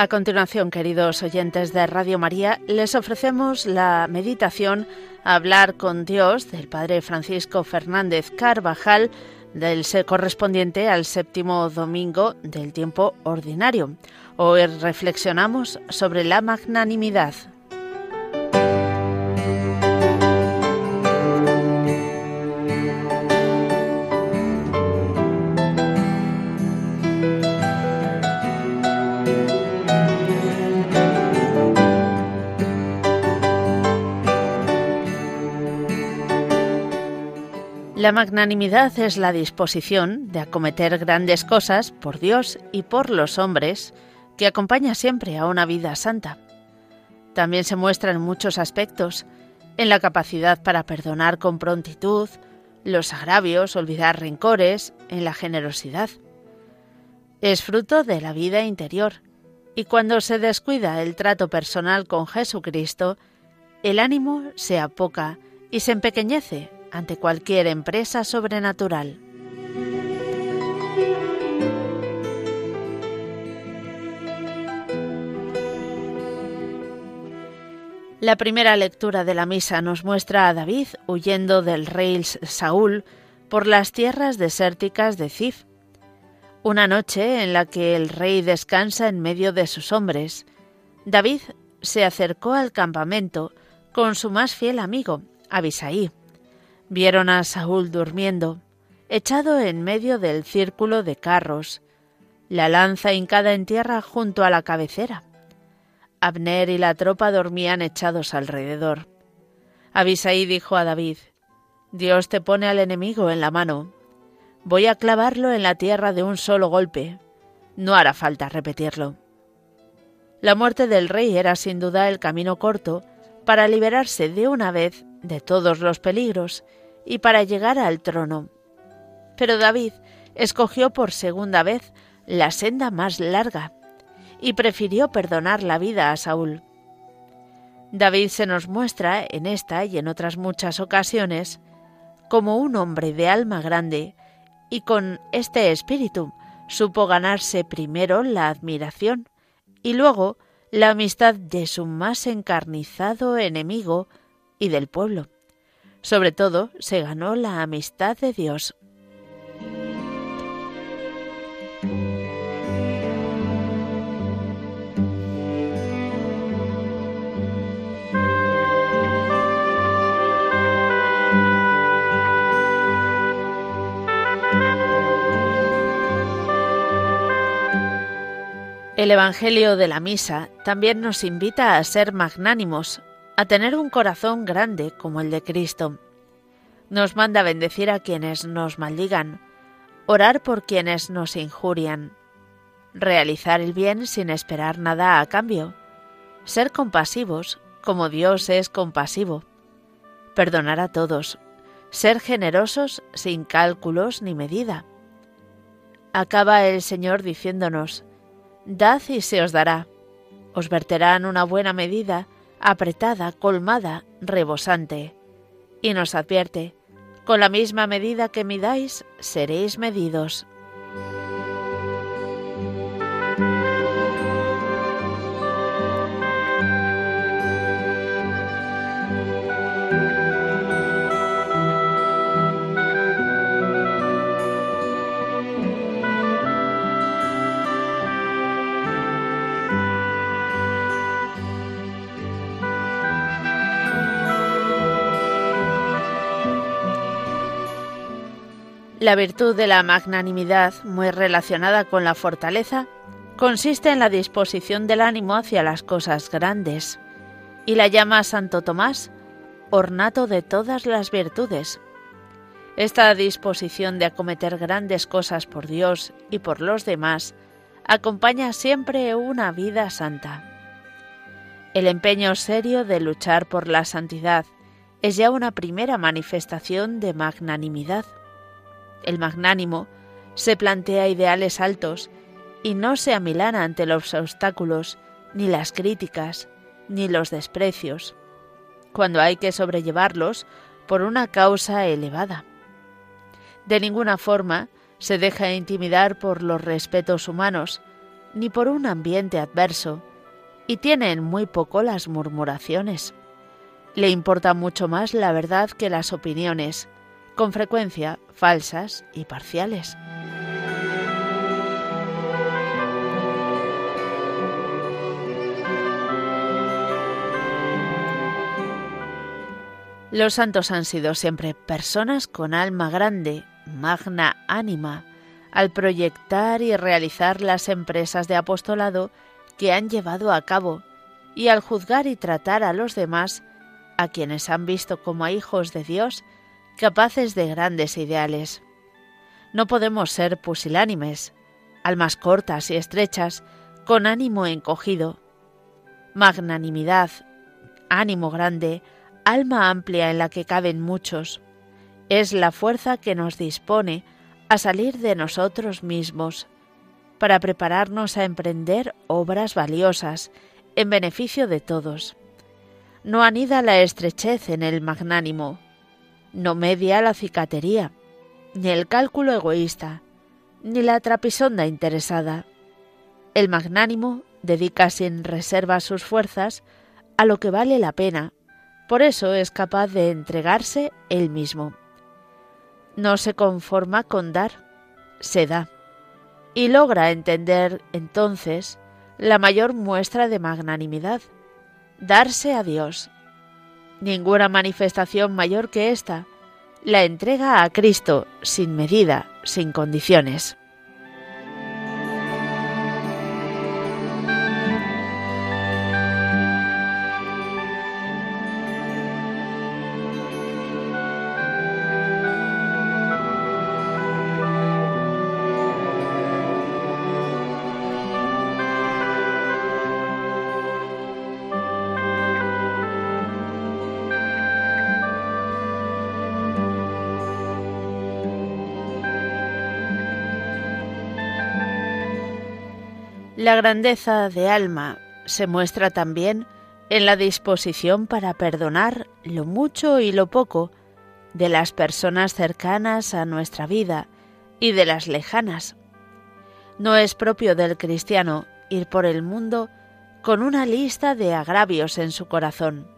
A continuación, queridos oyentes de Radio María, les ofrecemos la meditación Hablar con Dios del Padre Francisco Fernández Carvajal, del correspondiente al séptimo domingo del tiempo ordinario. Hoy reflexionamos sobre la magnanimidad. La magnanimidad es la disposición de acometer grandes cosas por Dios y por los hombres que acompaña siempre a una vida santa. También se muestra en muchos aspectos, en la capacidad para perdonar con prontitud, los agravios, olvidar rencores, en la generosidad. Es fruto de la vida interior, y cuando se descuida el trato personal con Jesucristo, el ánimo se apoca y se empequeñece ante cualquier empresa sobrenatural. La primera lectura de la misa nos muestra a David huyendo del rey Saúl por las tierras desérticas de Zif. Una noche en la que el rey descansa en medio de sus hombres, David se acercó al campamento con su más fiel amigo, Abisaí. Vieron a Saúl durmiendo, echado en medio del círculo de carros, la lanza hincada en tierra junto a la cabecera. Abner y la tropa dormían echados alrededor. Abisaí dijo a David, Dios te pone al enemigo en la mano. Voy a clavarlo en la tierra de un solo golpe. No hará falta repetirlo. La muerte del rey era sin duda el camino corto para liberarse de una vez de todos los peligros y para llegar al trono. Pero David escogió por segunda vez la senda más larga y prefirió perdonar la vida a Saúl. David se nos muestra en esta y en otras muchas ocasiones como un hombre de alma grande y con este espíritu supo ganarse primero la admiración y luego la amistad de su más encarnizado enemigo y del pueblo. Sobre todo, se ganó la amistad de Dios. El Evangelio de la Misa también nos invita a ser magnánimos, a tener un corazón grande como el de Cristo. Nos manda bendecir a quienes nos maldigan, orar por quienes nos injurian, realizar el bien sin esperar nada a cambio, ser compasivos como Dios es compasivo, perdonar a todos, ser generosos sin cálculos ni medida. Acaba el Señor diciéndonos, Dad y se os dará, os verterán una buena medida, apretada, colmada, rebosante. Y nos advierte, con la misma medida que midáis, seréis medidos. La virtud de la magnanimidad, muy relacionada con la fortaleza, consiste en la disposición del ánimo hacia las cosas grandes, y la llama Santo Tomás ornato de todas las virtudes. Esta disposición de acometer grandes cosas por Dios y por los demás acompaña siempre una vida santa. El empeño serio de luchar por la santidad es ya una primera manifestación de magnanimidad. El magnánimo se plantea ideales altos y no se amilana ante los obstáculos, ni las críticas, ni los desprecios, cuando hay que sobrellevarlos por una causa elevada. De ninguna forma se deja intimidar por los respetos humanos, ni por un ambiente adverso, y tiene en muy poco las murmuraciones. Le importa mucho más la verdad que las opiniones, con frecuencia falsas y parciales. Los santos han sido siempre personas con alma grande, magna ánima, al proyectar y realizar las empresas de apostolado que han llevado a cabo y al juzgar y tratar a los demás, a quienes han visto como a hijos de Dios, capaces de grandes ideales. No podemos ser pusilánimes, almas cortas y estrechas, con ánimo encogido. Magnanimidad, ánimo grande, alma amplia en la que caben muchos, es la fuerza que nos dispone a salir de nosotros mismos, para prepararnos a emprender obras valiosas en beneficio de todos. No anida la estrechez en el magnánimo, no media la cicatería, ni el cálculo egoísta, ni la trapisonda interesada. El magnánimo dedica sin reserva sus fuerzas a lo que vale la pena por eso es capaz de entregarse él mismo. No se conforma con dar, se da. Y logra entender entonces la mayor muestra de magnanimidad, darse a Dios. Ninguna manifestación mayor que esta, la entrega a Cristo sin medida, sin condiciones. La grandeza de alma se muestra también en la disposición para perdonar lo mucho y lo poco de las personas cercanas a nuestra vida y de las lejanas. No es propio del cristiano ir por el mundo con una lista de agravios en su corazón,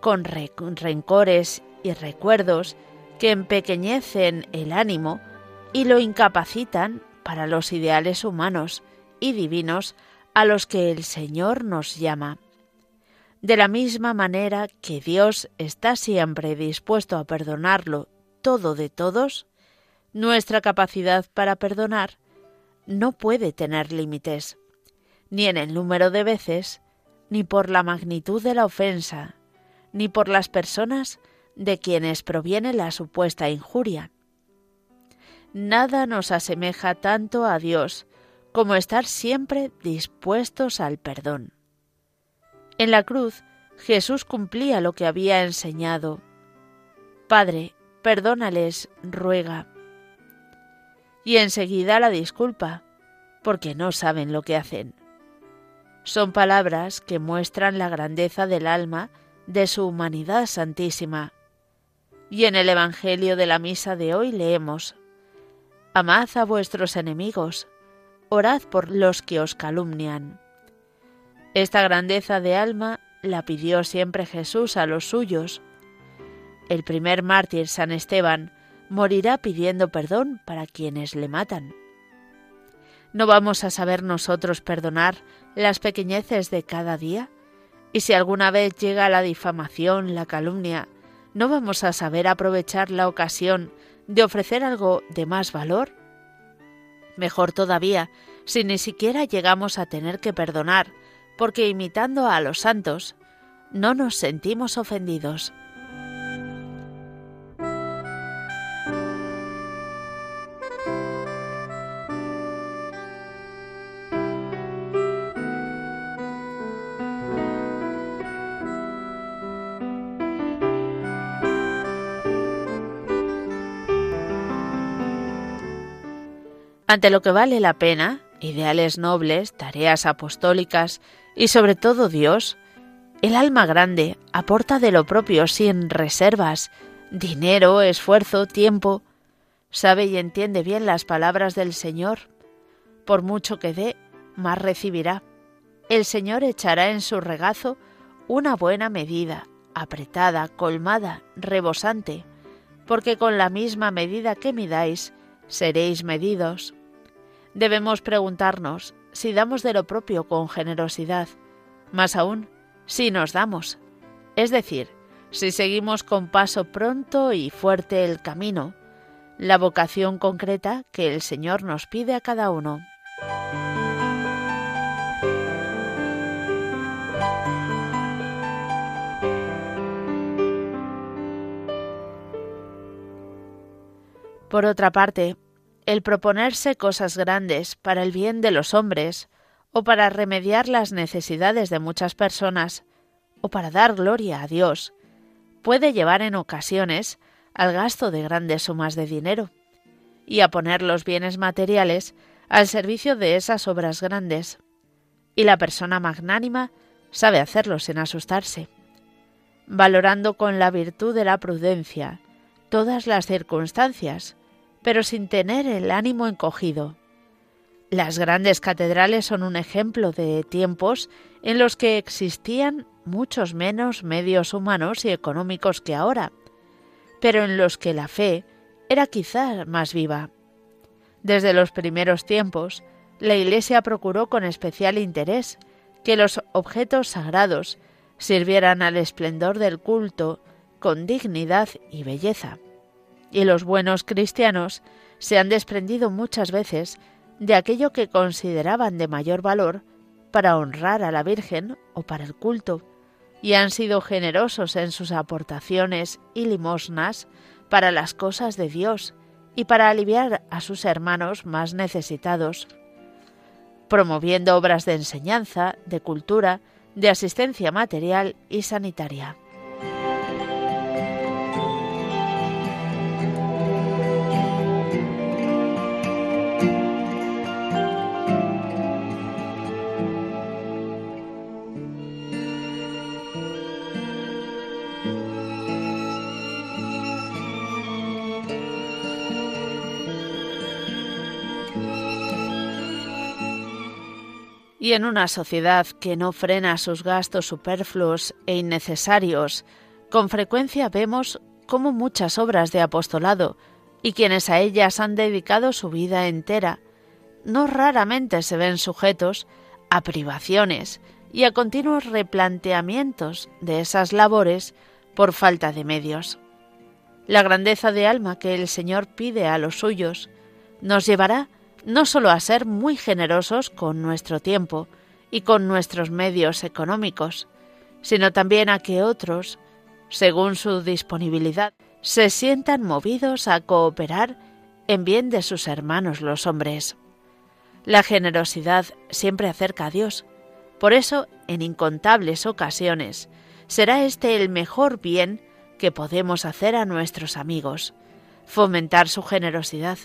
con rencores y recuerdos que empequeñecen el ánimo y lo incapacitan para los ideales humanos y divinos a los que el Señor nos llama. De la misma manera que Dios está siempre dispuesto a perdonarlo todo de todos, nuestra capacidad para perdonar no puede tener límites, ni en el número de veces, ni por la magnitud de la ofensa, ni por las personas de quienes proviene la supuesta injuria. Nada nos asemeja tanto a Dios como estar siempre dispuestos al perdón. En la cruz, Jesús cumplía lo que había enseñado. Padre, perdónales, ruega. Y enseguida la disculpa, porque no saben lo que hacen. Son palabras que muestran la grandeza del alma de su humanidad santísima. Y en el Evangelio de la Misa de hoy leemos, Amad a vuestros enemigos, orad por los que os calumnian. Esta grandeza de alma la pidió siempre Jesús a los suyos. El primer mártir, San Esteban, morirá pidiendo perdón para quienes le matan. ¿No vamos a saber nosotros perdonar las pequeñeces de cada día? Y si alguna vez llega la difamación, la calumnia, ¿no vamos a saber aprovechar la ocasión de ofrecer algo de más valor? Mejor todavía, si ni siquiera llegamos a tener que perdonar, porque imitando a los santos, no nos sentimos ofendidos. Ante lo que vale la pena, ideales nobles, tareas apostólicas y sobre todo Dios, el alma grande aporta de lo propio sin reservas, dinero, esfuerzo, tiempo. Sabe y entiende bien las palabras del Señor. Por mucho que dé, más recibirá. El Señor echará en su regazo una buena medida, apretada, colmada, rebosante, porque con la misma medida que midáis, seréis medidos. Debemos preguntarnos si damos de lo propio con generosidad, más aún, si nos damos, es decir, si seguimos con paso pronto y fuerte el camino, la vocación concreta que el Señor nos pide a cada uno. Por otra parte, el proponerse cosas grandes para el bien de los hombres, o para remediar las necesidades de muchas personas, o para dar gloria a Dios, puede llevar en ocasiones al gasto de grandes sumas de dinero y a poner los bienes materiales al servicio de esas obras grandes. Y la persona magnánima sabe hacerlo sin asustarse, valorando con la virtud de la prudencia todas las circunstancias, pero sin tener el ánimo encogido. Las grandes catedrales son un ejemplo de tiempos en los que existían muchos menos medios humanos y económicos que ahora, pero en los que la fe era quizá más viva. Desde los primeros tiempos, la Iglesia procuró con especial interés que los objetos sagrados sirvieran al esplendor del culto con dignidad y belleza. Y los buenos cristianos se han desprendido muchas veces de aquello que consideraban de mayor valor para honrar a la Virgen o para el culto, y han sido generosos en sus aportaciones y limosnas para las cosas de Dios y para aliviar a sus hermanos más necesitados, promoviendo obras de enseñanza, de cultura, de asistencia material y sanitaria. Y en una sociedad que no frena sus gastos superfluos e innecesarios, con frecuencia vemos cómo muchas obras de apostolado y quienes a ellas han dedicado su vida entera, no raramente se ven sujetos a privaciones y a continuos replanteamientos de esas labores por falta de medios. La grandeza de alma que el Señor pide a los suyos nos llevará no solo a ser muy generosos con nuestro tiempo y con nuestros medios económicos, sino también a que otros, según su disponibilidad, se sientan movidos a cooperar en bien de sus hermanos los hombres. La generosidad siempre acerca a Dios. Por eso, en incontables ocasiones, será este el mejor bien que podemos hacer a nuestros amigos, fomentar su generosidad.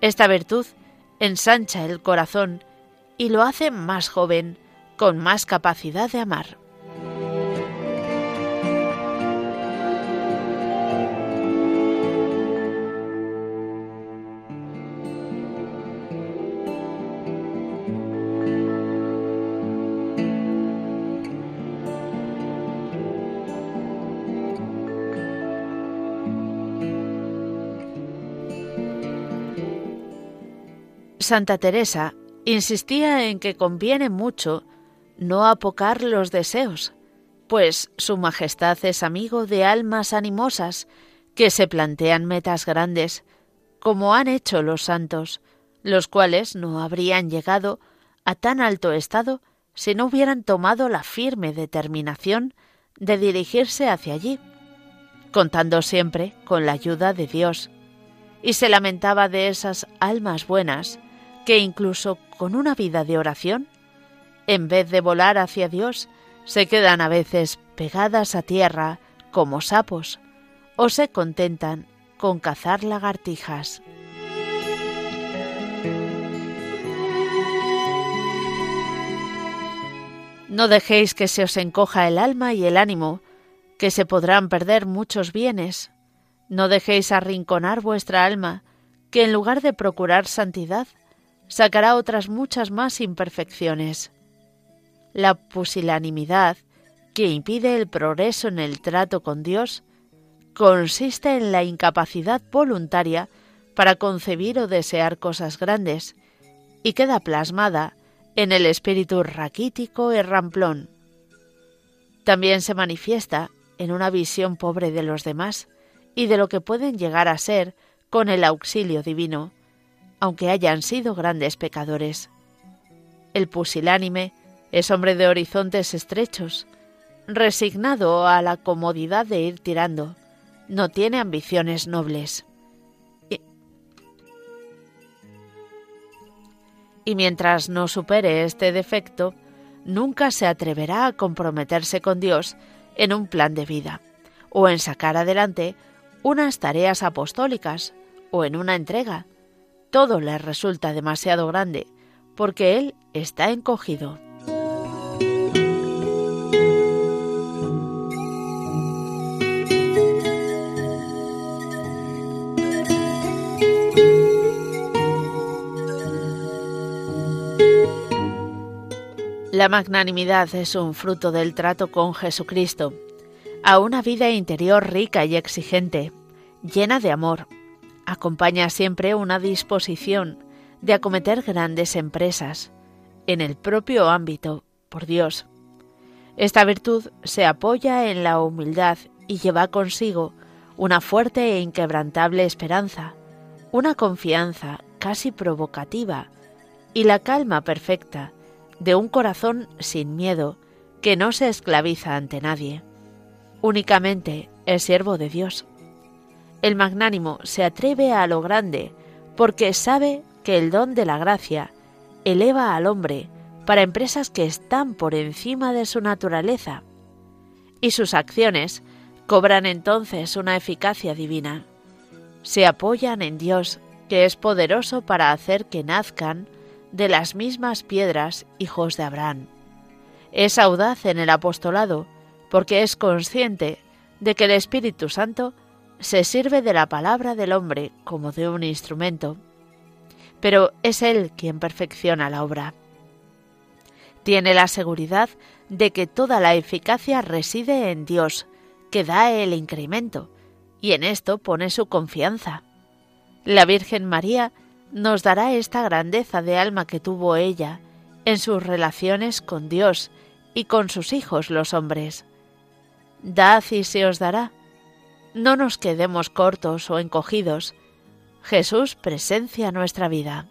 Esta virtud ensancha el corazón y lo hace más joven, con más capacidad de amar. Santa Teresa insistía en que conviene mucho no apocar los deseos, pues Su Majestad es amigo de almas animosas que se plantean metas grandes, como han hecho los santos, los cuales no habrían llegado a tan alto estado si no hubieran tomado la firme determinación de dirigirse hacia allí, contando siempre con la ayuda de Dios. Y se lamentaba de esas almas buenas que incluso con una vida de oración, en vez de volar hacia Dios, se quedan a veces pegadas a tierra como sapos o se contentan con cazar lagartijas. No dejéis que se os encoja el alma y el ánimo, que se podrán perder muchos bienes. No dejéis arrinconar vuestra alma, que en lugar de procurar santidad, sacará otras muchas más imperfecciones. La pusilanimidad, que impide el progreso en el trato con Dios, consiste en la incapacidad voluntaria para concebir o desear cosas grandes, y queda plasmada en el espíritu raquítico y ramplón. También se manifiesta en una visión pobre de los demás y de lo que pueden llegar a ser con el auxilio divino, aunque hayan sido grandes pecadores. El pusilánime es hombre de horizontes estrechos, resignado a la comodidad de ir tirando, no tiene ambiciones nobles. y mientras no supere este defecto, nunca se atreverá a comprometerse con Dios en un plan de vida, o en sacar adelante unas tareas apostólicas, o en una entrega. Todo le resulta demasiado grande, porque él está encogido. La magnanimidad es un fruto del trato con Jesucristo, a una vida interior rica y exigente, llena de amor. Acompaña siempre una disposición de acometer grandes empresas, en el propio ámbito, por Dios. Esta virtud se apoya en la humildad y lleva consigo una fuerte e inquebrantable esperanza, una confianza casi provocativa y la calma perfecta de un corazón sin miedo, que no se esclaviza ante nadie. Únicamente es siervo de Dios. El magnánimo se atreve a lo grande porque sabe que el don de la gracia eleva al hombre para empresas que están por encima de su naturaleza, y sus acciones cobran entonces una eficacia divina. Se apoyan en Dios, que es poderoso para hacer que nazcan de las mismas piedras hijos de Abraham. Es audaz en el apostolado porque es consciente de que el Espíritu Santo se sirve de la palabra del hombre como de un instrumento, pero es Él quien perfecciona la obra. Tiene la seguridad de que toda la eficacia reside en Dios, que da el incremento, y en esto pone su confianza. La Virgen María nos dará esta grandeza de alma que tuvo ella en sus relaciones con Dios y con sus hijos los hombres. Dad y se os dará. No nos quedemos cortos o encogidos. Jesús presencia nuestra vida.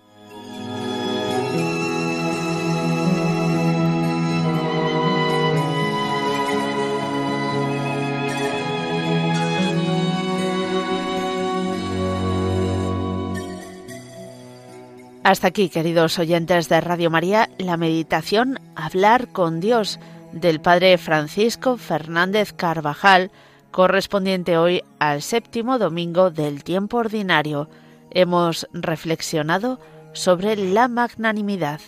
Hasta aquí, queridos oyentes de Radio María, la meditación Hablar con Dios del Padre Francisco Fernández Carvajal, correspondiente hoy al séptimo domingo del tiempo ordinario. Hemos reflexionado sobre la magnanimidad.